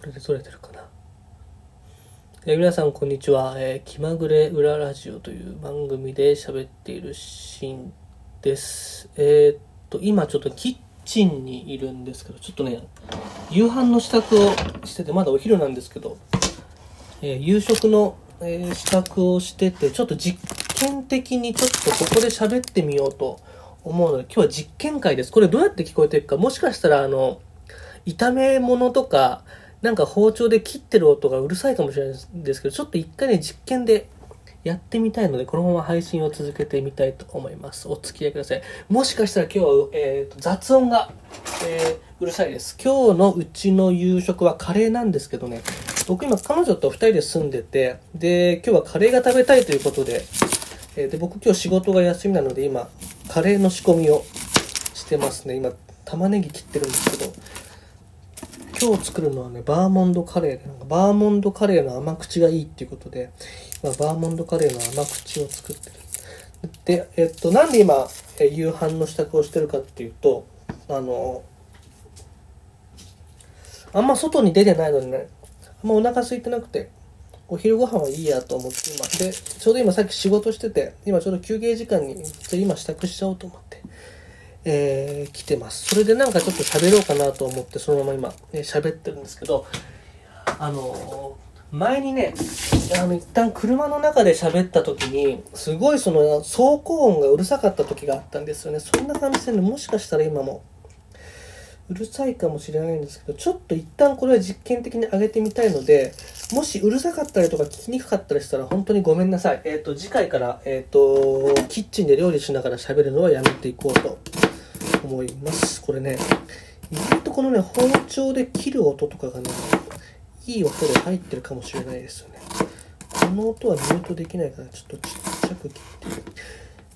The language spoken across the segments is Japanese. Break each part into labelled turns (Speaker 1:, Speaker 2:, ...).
Speaker 1: これで撮れてるかな。え、皆さんこんにちは、えー、気まぐれ裏ラジオという番組で喋っているシーンです。えー、っと、今ちょっとキッチンにいるんですけど、ちょっとね、夕飯の支度をしてて、まだお昼なんですけど、えー、夕食の、えー、支度をしてて、ちょっと実験的にちょっとここで喋ってみようと思うので、今日は実験会です。これどうやって聞こえてるか、もしかしたらあの、炒め物とか、なんか包丁で切ってる音がうるさいかもしれないですけど、ちょっと一回ね、実験でやってみたいので、このまま配信を続けてみたいと思います。お付き合いください。もしかしたら今日は、えーと、雑音が、えー、うるさいです。今日のうちの夕食はカレーなんですけどね、僕今彼女と二人で住んでて、で、今日はカレーが食べたいということで、えー、で僕今日仕事が休みなので今、カレーの仕込みをしてますね。今、玉ねぎ切ってるんですけど、今日作るのはね、バーモンドカレーで、なんかバーモンドカレーの甘口がいいっていうことで、まあ、バーモンドカレーの甘口を作ってる。で、えっと、なんで今、え夕飯の支度をしてるかっていうと、あの、あんま外に出てないのにね、あんまお腹空いてなくて、お昼ご飯はいいやと思って今、で、ちょうど今さっき仕事してて、今ちょうど休憩時間に、今支度しちゃおうと思って、えー、来てます。それでなんかちょっと喋ろうかなと思って、そのまま今、ね、喋ってるんですけど、あのー、前にね、あの、一旦車の中で喋った時に、すごいその、走行音がうるさかった時があったんですよね。そんな感じでね、もしかしたら今も、うるさいかもしれないんですけど、ちょっと一旦これは実験的に上げてみたいので、もしうるさかったりとか聞きにくかったりしたら本当にごめんなさい。えっ、ー、と、次回から、えっ、ー、と、キッチンで料理しながら喋るのはやめていこうと思います。これね、意外とこのね、包丁で切る音とかがね、いい音で入ってるかもしれないですよね。この音はミュートできないから、ちょっとちっちゃく切って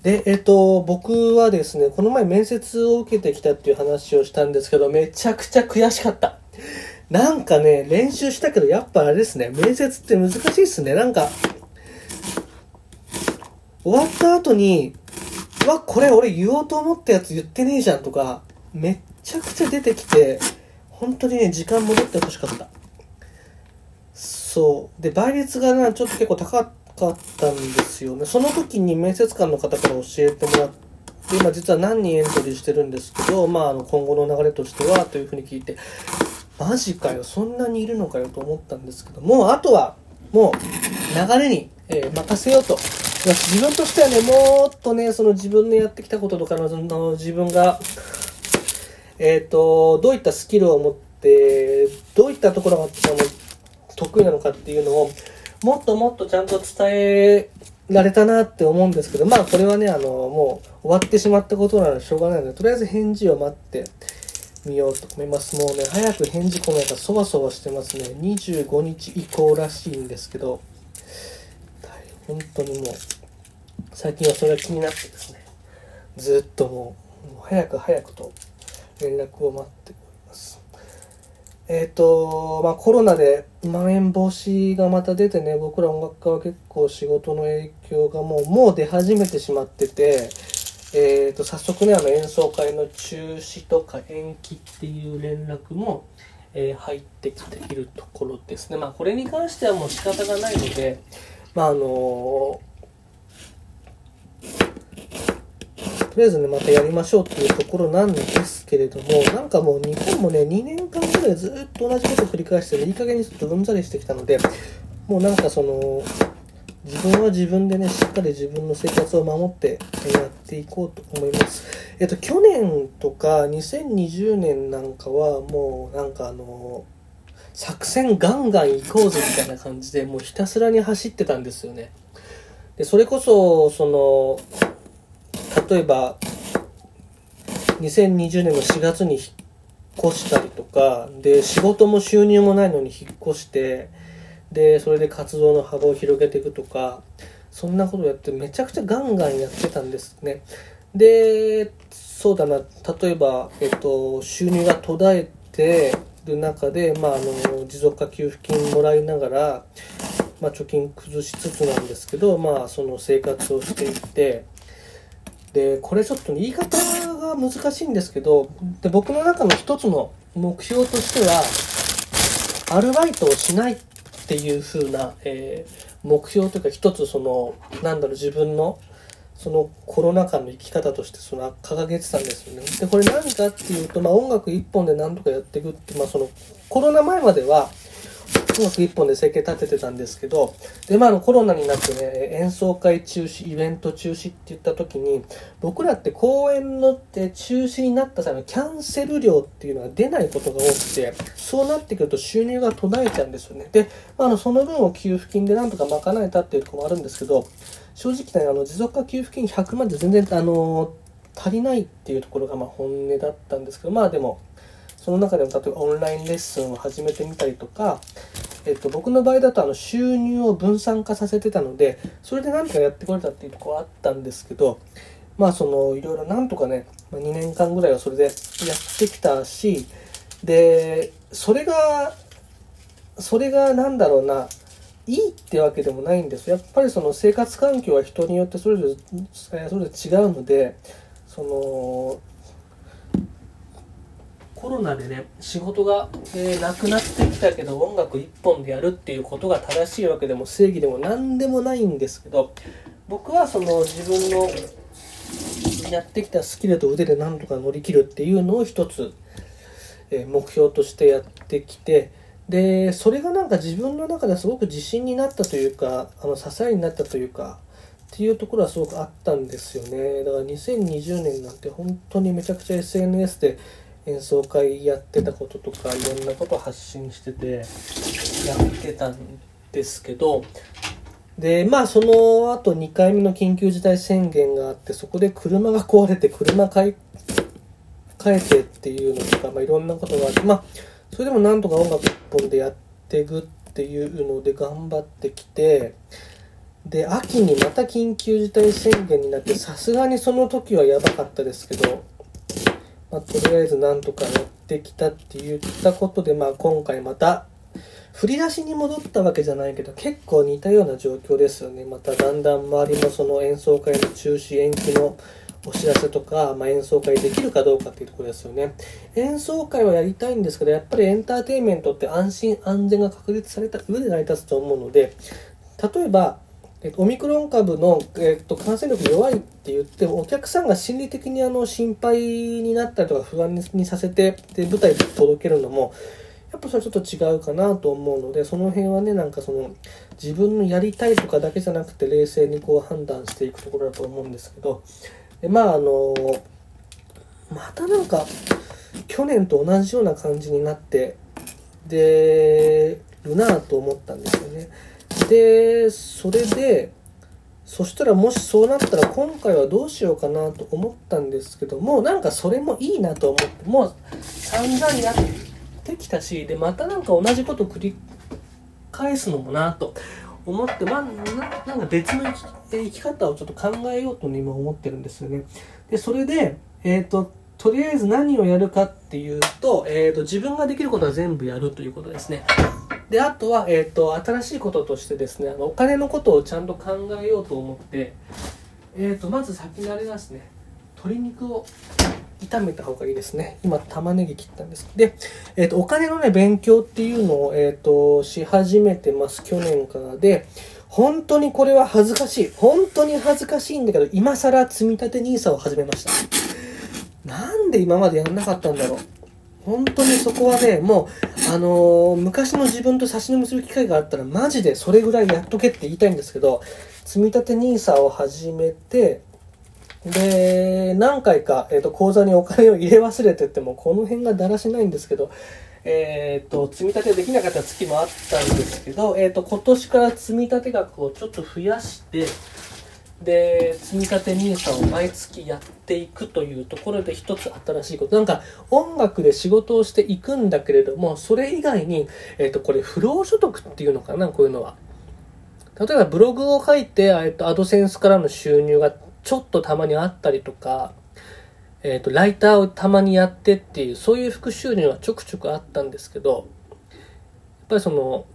Speaker 1: で、えっ、と、僕はですね、この前面接を受けてきたっていう話をしたんですけど、めちゃくちゃ悔しかった。なんかね、練習したけど、やっぱあれですね、面接って難しいっすね。なんか、終わった後に、わ、これ俺言おうと思ったやつ言ってねえじゃんとか、めっちゃくちゃ出てきて、本当にね、時間戻ってほしかった。そう。で、倍率がな、ちょっと結構高かったんですよね。その時に面接官の方から教えてもらって、今実は何人エントリーしてるんですけど、まあ、あの、今後の流れとしては、というふうに聞いて、マジかよ、そんなにいるのかよと思ったんですけど、もうあとは、もう、流れに、えー、任せようと自分としてはね、もっとね、その自分のやってきたこととかの、の自分が、えっ、ー、と、どういったスキルを持って、どういったところが得意なのかっていうのを、もっともっとちゃんと伝えられたなって思うんですけど、まあこれはね、あの、もう終わってしまったことなのでしょうがないので、とりあえず返事を待ってみようと思います。もうね、早く返事来ないからそわそわしてますね。25日以降らしいんですけど、本当にもう、最近はそれが気になってですね、ずっともう、もう早く早くと連絡を待っております。えっ、ー、と、まあコロナでまん延防止がまた出てね、僕ら音楽家は結構仕事の影響がもう、もう出始めてしまってて、えっ、と、早速ね、あの演奏会の中止とか延期っていう連絡も、えー、入ってきているところですね。まあこれに関してはもう仕方がないので、まああのとりあえずね、またやりましょうっていうところなんですけれども、なんかもう日本もね、2年間ぐらいずっと同じことを繰り返して、ね、いい加減にちょっとうんざりしてきたので、もうなんかその、自分は自分でね、しっかり自分の生活を守ってやっていこうと思います。えっと、去年とか2020年なんかはもうなんかあの、作戦ガンガン行こうぜみたいな感じでもうひたすらに走ってたんですよね。で、それこそ、その、例えば、2020年の4月に引っ越したりとか、で、仕事も収入もないのに引っ越して、で、それで活動の幅を広げていくとか、そんなことをやってめちゃくちゃガンガンやってたんですね。で、そうだな、例えば、えっと、収入が途絶えて、る中で、まあ、あの持続化給付金もらいながら、まあ、貯金崩しつつなんですけど、まあ、その生活をしていってでこれちょっと言い方が難しいんですけどで僕の中の一つの目標としてはアルバイトをしないっていう風な、えー、目標というか一つそのなんだろう自分のそのコロナ禍の生き方としてその掲げてたんですよね。でこれ何かっていうと、まあ、音楽一本で何とかやっていくって、まあ、そのコロナ前までは音楽一本で生計立ててたんですけど、で、まあ、あの、コロナになってね、演奏会中止、イベント中止って言った時に、僕らって公演のって中止になった際のキャンセル料っていうのが出ないことが多くて、そうなってくると収入が途絶えちゃうんですよね。で、まあ、あの、その分を給付金でなんとか賄えたっていうところもあるんですけど、正直ね、あの、持続化給付金100万で全然、あの、足りないっていうところが、まあ、本音だったんですけど、まあでも、その中でも例えばオンラインレッスンを始めてみたりとか、えっと、僕の場合だとあの収入を分散化させてたので、それで何とかやってこれたっていうところはあったんですけど、まあそのいろいろなんとかね、2年間ぐらいはそれでやってきたし、で、それが、それがなんだろうな、いいってわけでもないんですやっぱりその生活環境は人によってそれぞれそれぞれ違うのでそのコロナでね仕事が、えー、なくなってきたけど音楽一本でやるっていうことが正しいわけでも正義でも何でもないんですけど僕はその自分のやってきたスキルと腕で何とか乗り切るっていうのを一つ、えー、目標としてやってきてでそれがなんか自分の中ですごく自信になったというかあの支えになったというかっていうところはすごくあったんですよね。だから2020年なんて本当にめちゃくちゃ SNS で演奏会やってたこととかいろんなこと発信しててやってたんですけどでまあその後2回目の緊急事態宣言があってそこで車が壊れて車買い替えてっていうのとか、まあ、いろんなことがあってまあそれでもなんとか音楽一本でやっていくっていうので頑張ってきてで秋にまた緊急事態宣言になってさすがにその時はやばかったですけどまあ、とりあえずなんとかやってきたって言ったことで、まあ、今回また振り出しに戻ったわけじゃないけど結構似たような状況ですよね。まただんだん周りもその演奏会の中止延期のお知らせとか、まあ、演奏会できるかどうかっていうところですよね。演奏会はやりたいんですけどやっぱりエンターテインメントって安心安全が確立された上で成り立つと思うので例えば、オミクロン株の、えっと、感染力弱いって言って、お客さんが心理的にあの心配になったりとか不安にさせて、で、舞台で届けるのも、やっぱそれちょっと違うかなと思うので、その辺はね、なんかその、自分のやりたいとかだけじゃなくて、冷静にこう判断していくところだと思うんですけど、でまああの、またなんか、去年と同じような感じになって、で、るなと思ったんですよね。で、それで、そしたらもしそうなったら今回はどうしようかなと思ったんですけども、なんかそれもいいなと思って、もう散々やってきたし、で、またなんか同じこと繰り返すのもなと思って、まあ、なんか別の生き方をちょっと考えようと今思ってるんですよね。で、それで、えっ、ー、と、とりあえず何をやるかっていうと、えっ、ー、と、自分ができることは全部やるということですね。で、あとは、えっ、ー、と、新しいこととしてですね、お金のことをちゃんと考えようと思って、えっ、ー、と、まず先にあれですね、鶏肉を炒めた方がいいですね。今、玉ねぎ切ったんです。で、えっ、ー、と、お金のね、勉強っていうのを、えっ、と、し始めてます。去年からで、本当にこれは恥ずかしい。本当に恥ずかしいんだけど、今更積立 NISA を始めました。なんで今までやんなかったんだろう。本当にそこはね、もう、あのー、昔の自分と差し飲みする機会があったら、マジでそれぐらいやっとけって言いたいんですけど、積立 NISA を始めて、で、何回か、えっ、ー、と、口座にお金を入れ忘れてても、この辺がだらしないんですけど、えっ、ー、と、積み立てできなかった月もあったんですけど、えっ、と、今年から積立額をちょっと増やして、で、積み立て NISA を毎月やっていくというところで一つ新しいこと。なんか音楽で仕事をしていくんだけれども、それ以外に、えっ、ー、と、これ不労所得っていうのかな、こういうのは。例えばブログを書いて、えっ、と、アドセンスからの収入がちょっとたまにあったりとか、えっ、と、ライターをたまにやってっていう、そういう副収入はちょくちょくあったんですけど、やっぱりその、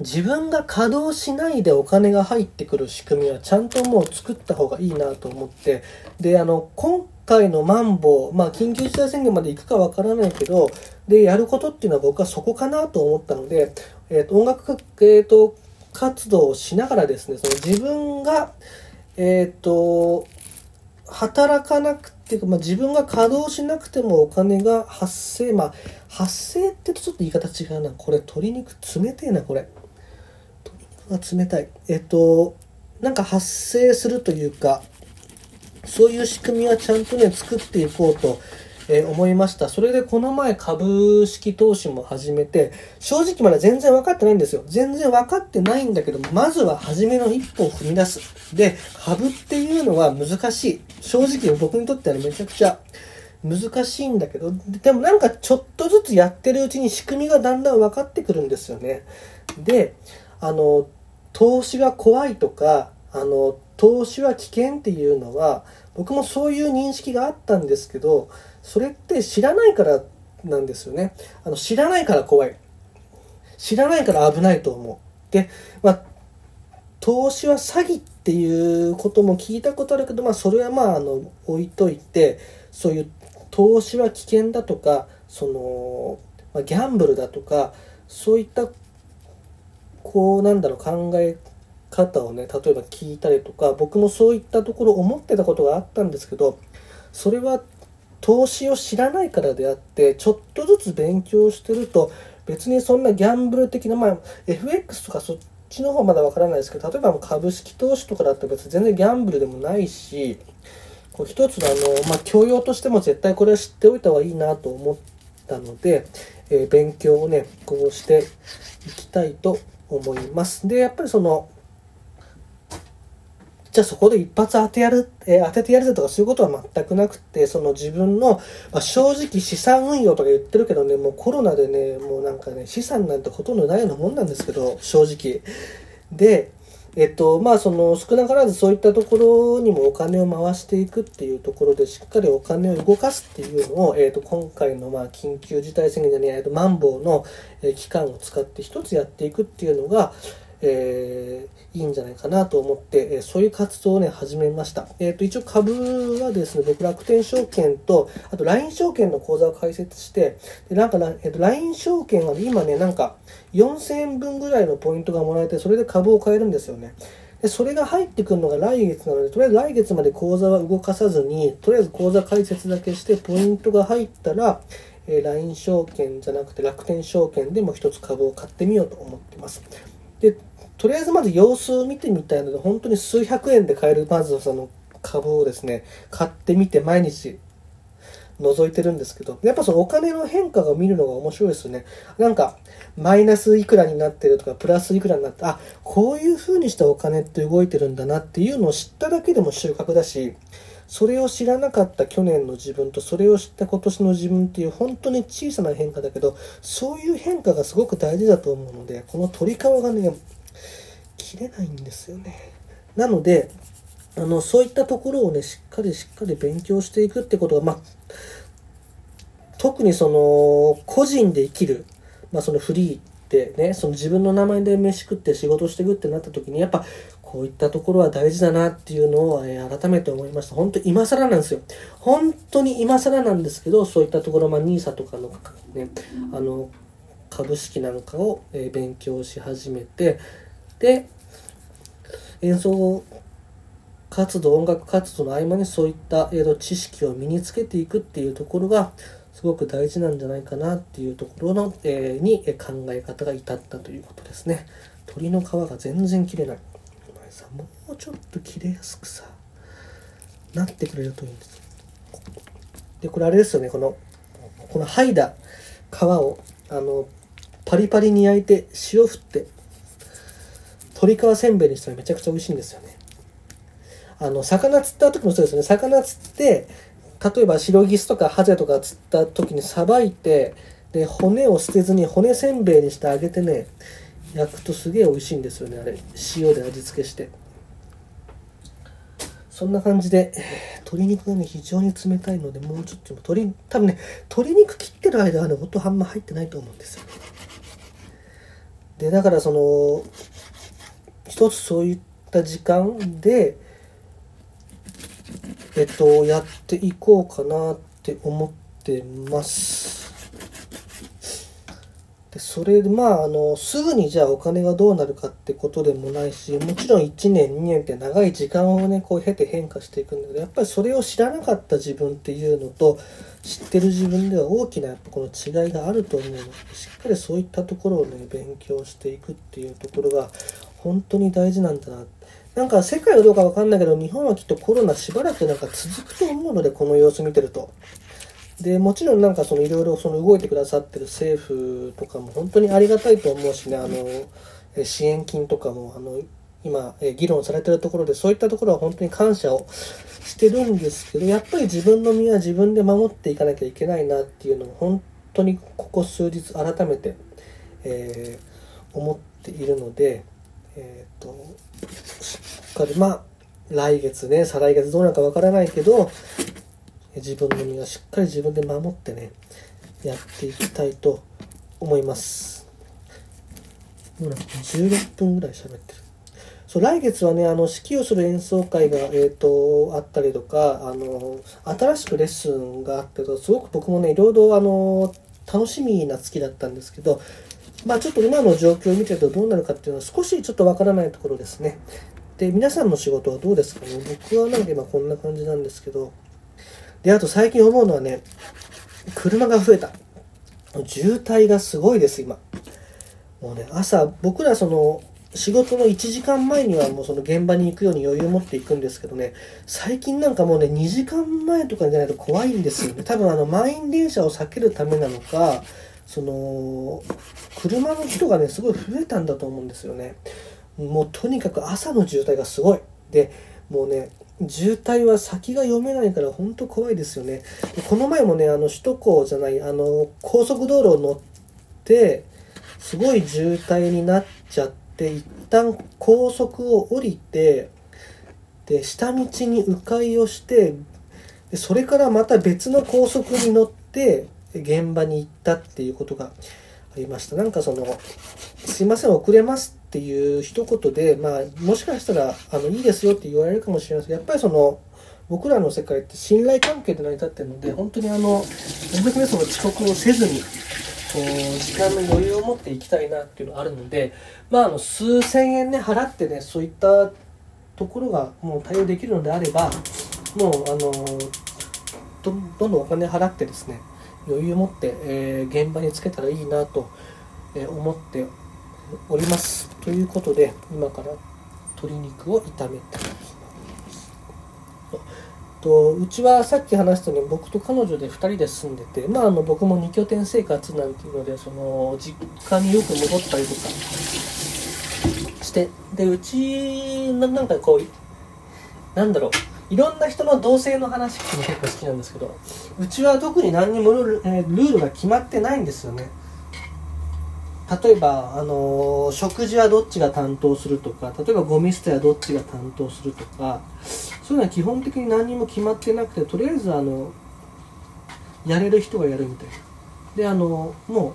Speaker 1: 自分が稼働しないでお金が入ってくる仕組みはちゃんともう作った方がいいなと思って、で、あの、今回のマンボウ、まあ、緊急事態宣言まで行くかわからないけど、で、やることっていうのは僕はそこかなと思ったので、えっ、と、音楽、えっ、と、活動をしながらですね、その自分が、えっ、と、働かなくて、まあ、自分が稼働しなくてもお金が発生、まあ、発生って言うとちょっと言い方違うな。これ、鶏肉冷てえな、これ。冷たい。えっ、と、なんか発生するというか、そういう仕組みはちゃんとね、作っていこうと、えー、思いました。それでこの前株式投資も始めて、正直まだ全然分かってないんですよ。全然分かってないんだけど、まずは初めの一歩を踏み出す。で、株っていうのは難しい。正直僕にとってはめちゃくちゃ難しいんだけど、でもなんかちょっとずつやってるうちに仕組みがだんだん分かってくるんですよね。で、あの、投資が怖いとか、あの、投資は危険っていうのは、僕もそういう認識があったんですけど、それって知らないからなんですよね。あの、知らないから怖い。知らないから危ないと思う。で、まあ、投資は詐欺っていうことも聞いたことあるけど、まあ、それはまあ、あの、置いといて、そういう投資は危険だとか、その、まあ、ギャンブルだとか、そういったこうなんだろう考え方をね例えば聞いたりとか僕もそういったところ思ってたことがあったんですけどそれは投資を知らないからであってちょっとずつ勉強してると別にそんなギャンブル的なまあ FX とかそっちの方まだわからないですけど例えば株式投資とかだと別に全然ギャンブルでもないしこう一つのあの、まあ、教養としても絶対これは知っておいた方がいいなと思ったので、えー、勉強をねこうしていきたいと思います。で、やっぱりその、じゃあそこで一発当てやる、えー、当ててやるぜとかそういうことは全くなくて、その自分の、まあ、正直資産運用とか言ってるけどね、もうコロナでね、もうなんかね、資産なんてほとんどないようなもんなんですけど、正直。で、えっと、まあその少なからずそういったところにもお金を回していくっていうところでしっかりお金を動かすっていうのを、えっと、今回のまあ緊急事態宣言じゃねえ、っと、マンボウの期間を使って一つやっていくっていうのが、えー、いいんじゃないかなと思って、え、そういう活動をね、始めました。えっ、ー、と、一応株はですね、僕楽天証券と、あと LINE 証券の口座を開設して、でなんか、えっ、と、LINE 証券は、ね、今ね、なんか、4000円分ぐらいのポイントがもらえて、それで株を買えるんですよね。で、それが入ってくるのが来月なので、とりあえず来月まで口座は動かさずに、とりあえず口座開設だけして、ポイントが入ったら、えー、LINE 証券じゃなくて楽天証券でも一つ株を買ってみようと思ってます。で、とりあえずまず様子を見てみたいので、本当に数百円で買える、まずその株をですね、買ってみて毎日覗いてるんですけど、やっぱそのお金の変化が見るのが面白いですよね。なんか、マイナスいくらになってるとか、プラスいくらになって、あ、こういう風にしたお金って動いてるんだなっていうのを知っただけでも収穫だし、それを知らなかった去年の自分とそれを知った今年の自分っていう本当に小さな変化だけどそういう変化がすごく大事だと思うのでこの鳥皮がね切れないんですよね。なので、あの、そういったところをね、しっかりしっかり勉強していくってことが、まあ、特にその、個人で生きる、まあ、そのフリーってね、その自分の名前で飯食って仕事していくってなった時に、やっぱ、こういったところは大事だなっていうのを、え、改めて思いました。本当今更なんですよ。本当に今更なんですけど、そういったところ、まあ、NISA とかのね、あの、株式なんかを、え、勉強し始めて、で、演奏活動、音楽活動の合間にそういった、えー、知識を身につけていくっていうところが、すごく大事なんじゃないかなっていうところの、えー、に、考え方が至ったということですね。鳥の皮が全然切れない。お前さ、もうちょっと切れやすくさ、なってくれるといいんです。で、これあれですよね、この、この剥いだ皮を、あの、パリパリに焼いて塩振って鶏皮せんべいにしたらめちゃくちゃ美味しいんですよね。あの、魚釣った時もそうですね。魚釣って、例えばシロギスとかハゼとか釣った時にさばいて、で、骨を捨てずに骨せんべいにしてあげてね、焼くとすげえ美味しいんですよね、あれ。塩で味付けして。そんな感じで、鶏肉がね、非常に冷たいので、もうちょっと鶏、多分ね、鶏肉切ってる間はね、音あんま入ってないと思うんですよ。で、だからその、一つそういった時間で、えっと、やっていこうかなって思ってます。でそれでまああのすぐにじゃあお金がどうなるかってことでもないしもちろん1年2年って長い時間をねこう経て変化していくんだけどやっぱりそれを知らなかった自分っていうのと知ってる自分では大きなやっぱこの違いがあると思うのでしっかりそういったところをね勉強していくっていうところが本当に大事なんだななんか世界はどうかわかんないけど日本はきっとコロナしばらくなんか続くと思うのでこの様子見てると。でもちろんなんかそのいろいろその動いてくださってる政府とかも本当にありがたいと思うしねあの支援金とかもあの今え議論されてるところでそういったところは本当に感謝をしてるんですけどやっぱり自分の身は自分で守っていかなきゃいけないなっていうのを本当にここ数日改めて、えー思っているのでえっ、としっかりまあ来月ね再来月どうなるかわからないけど自分の身はしっかり自分で守ってねやっていきたいと思います。もうなんか？16分ぐらい喋ってる。そう来月はねあの指揮をする演奏会が、えー、とあったりとかあの新しくレッスンがあってすごく僕もねいろいろあの楽しみな月だったんですけどまあちょっと今の状況を見てるとどうなるかっていうのは少しちょっとわからないところですねで皆さんの仕事はどうですかね？僕はなんか今こんな感じなんですけどで、あと最近思うのはね、車が増えた。渋滞がすごいです、今。もうね、朝、僕らその、仕事の1時間前にはもうその現場に行くように余裕を持っていくんですけどね、最近なんかもうね、2時間前とかじゃないと怖いんですよね。多分あの、満員電車を避けるためなのか、その、車の人がね、すごい増えたんだと思うんですよね。もうとにかく朝の渋滞がすごい。で、もうね、渋滞は先が読めないから本当怖いですよね。でこの前もね、あの首都高じゃない、あの高速道路を乗って、すごい渋滞になっちゃって、一旦高速を降りて、で、下道に迂回をして、でそれからまた別の高速に乗って、現場に行ったっていうことがありました。なんかその、すいません、遅れますっていう一言で、まあ、もしかしたら、あの、いいですよって言われるかもしれないですけど、やっぱりその、僕らの世界って信頼関係で成り立ってるので、本当にあの、なるべくね、その遅刻をせずに、時間の余裕を持っていきたいなっていうのがあるので、まあ、あの、数千円ね、払ってね、そういったところがもう対応できるのであれば、もう、あの、どどんどんお金払ってですね、余裕を持って、えー現場につけたらいいなと、えー思っております。ということで、今から鶏肉を炒めていきます。とうちはさっき話したように僕と彼女で2人で住んでて、まあ、あの僕も2拠点生活なんていうのでその実家によく戻ったりとかしてでうちななんかこうなんだろういろんな人の同性の話聞くの結構好きなんですけどうちは特に何にもルール,、えルールが決まってないんですよね。例えば、あの食事はどっちが担当するとか例えばゴミ捨てはどっちが担当するとかそういうのは基本的に何にも決まってなくてとりあえずあのやれる人がやるみたいな。であのも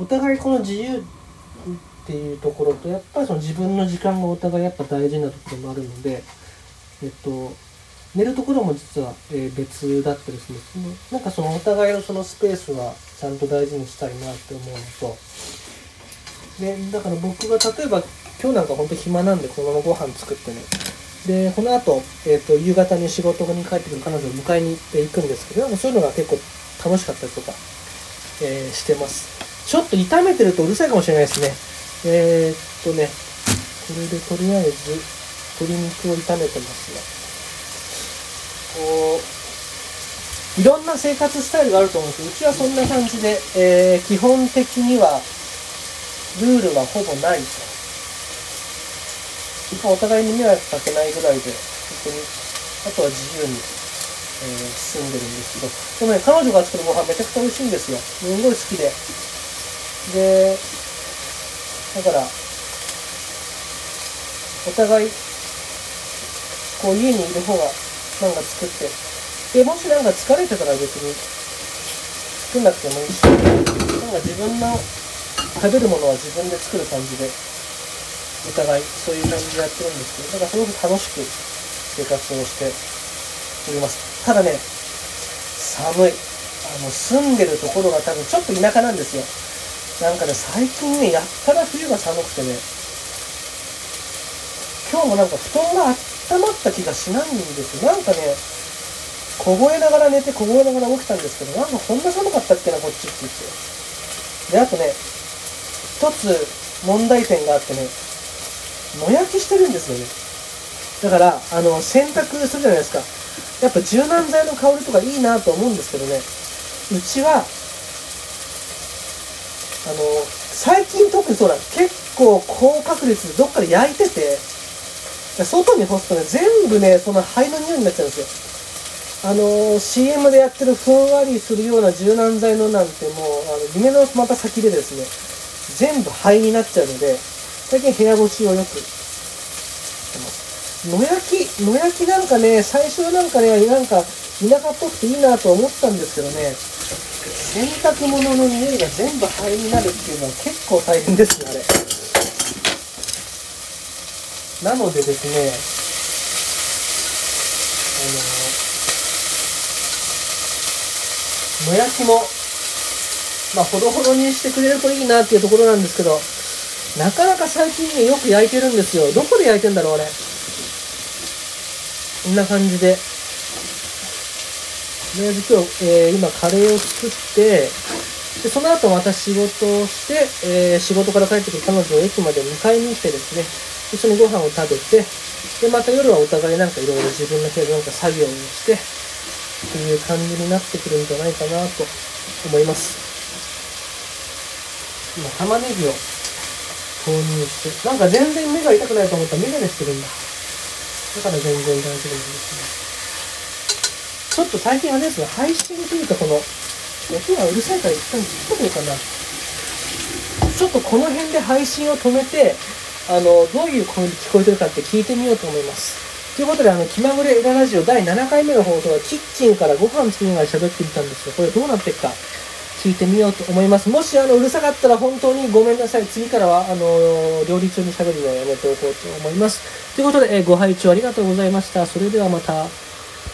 Speaker 1: うお互いこの自由っていうところとやっぱりその自分の時間がお互いやっぱ大事なところもあるのでえっと寝るところも実は、え別だったりするんですね。なんかそのお互いのそのスペースはちゃんと大事にしたいなって思うのと。でだから僕が例えば今日なんか本当暇なんでこのままご飯作ってね。でこの後、えー、と夕方に仕事に帰ってくる彼女を迎えに行って行くんですけどなんかそういうのが結構楽しかったりとか、えーしてます。ちょっと炒めてるとうるさいかもしれないですね。えー、っとねこれでとりあえず鶏肉を炒めてますがこういろんな生活スタイルがあると思うんです。けどうちはそんな感じで、えー基本的にはルールはほぼないと。お互いに迷惑かけないぐらいで本当にあとは自由に、えー住んでるんですけど。でもね彼女が作るご飯めちゃくちゃ美味しいんですよ。すごい好きで。でだからお互いこう家にいる方がなんか作ってでもしなんか疲れてたら別に作んなくてもいいしなんか自分の食べるものは自分で作る感じでお互いそういう感じでやってるんですけどだからすごく楽しく生活をしております。ただね、寒い。あの、住んでるところが多分ちょっと田舎なんですよ。なんかね、最近ね、やったら冬が寒くてね、今日もなんか布団が温まった気がしないんですよ。なんかね、凍えながら寝て凍えながら起きたんですけど、なんかこんな寒かったっけな、こっちって言って。で、あとね、一つ問題点があってね、野焼きしてるんですよね。だから、あの、洗濯するじゃないですか。やっぱ柔軟剤の香りとかいいなと思うんですけどね、うちは、あの、最近特にそうだ、結構高確率でどっかで焼いてて、外に干すとね、全部ね、その灰の匂いになっちゃうんですよ。あの、CM でやってるふんわりするような柔軟剤のなんてもう、あの夢のまた先でですね、全部灰になっちゃうので、最近部屋干しをよくしてます。野焼き、野焼きなんかね、最初なんかね、なんか田舎っぽくていいなと思ったんですけどね、洗濯物の匂いが全部灰になるっていうのは結構大変ですね、あれ。なのでですね、あの、野焼きも、まあ、ほどほどにしてくれるといいなっていうところなんですけど、なかなか最近ね、よく焼いてるんですよ。どこで焼いてんだろう、あれ。こんな感じで。りあえ今日、えー今カレーを作って、でその後また仕事をして、えー仕事から帰ってくる彼女を駅まで迎えに行ってですね、一緒にご飯を食べて、で、また夜はお互いなんかいろいろ自分の部屋でなんか作業をして、っていう感じになってくるんじゃないかなと思います。今、玉ねぎを投入して、なんか全然目が痛くないと思ったらメガネしてるんだ。だから全然大丈夫なんですね。ちょっと最近あれですね、配信というかこの、音がうるさいから一旦切っとこうかな。ちょっとこの辺で配信を止めて、あの、どういう声で聞こえてるかって聞いてみようと思います。ということで、あの、気まぐれエララジオ第7回目の放送は、キッチンからご飯作りながら喋ってみたんですよ。これどうなっていくか、聞いてみようと思います。もし、あの、うるさかったら本当にごめんなさい。次からは、あの、料理中に喋るのはやめておこうと思います。ということで、えご拝聴ありがとうございました。それではまた。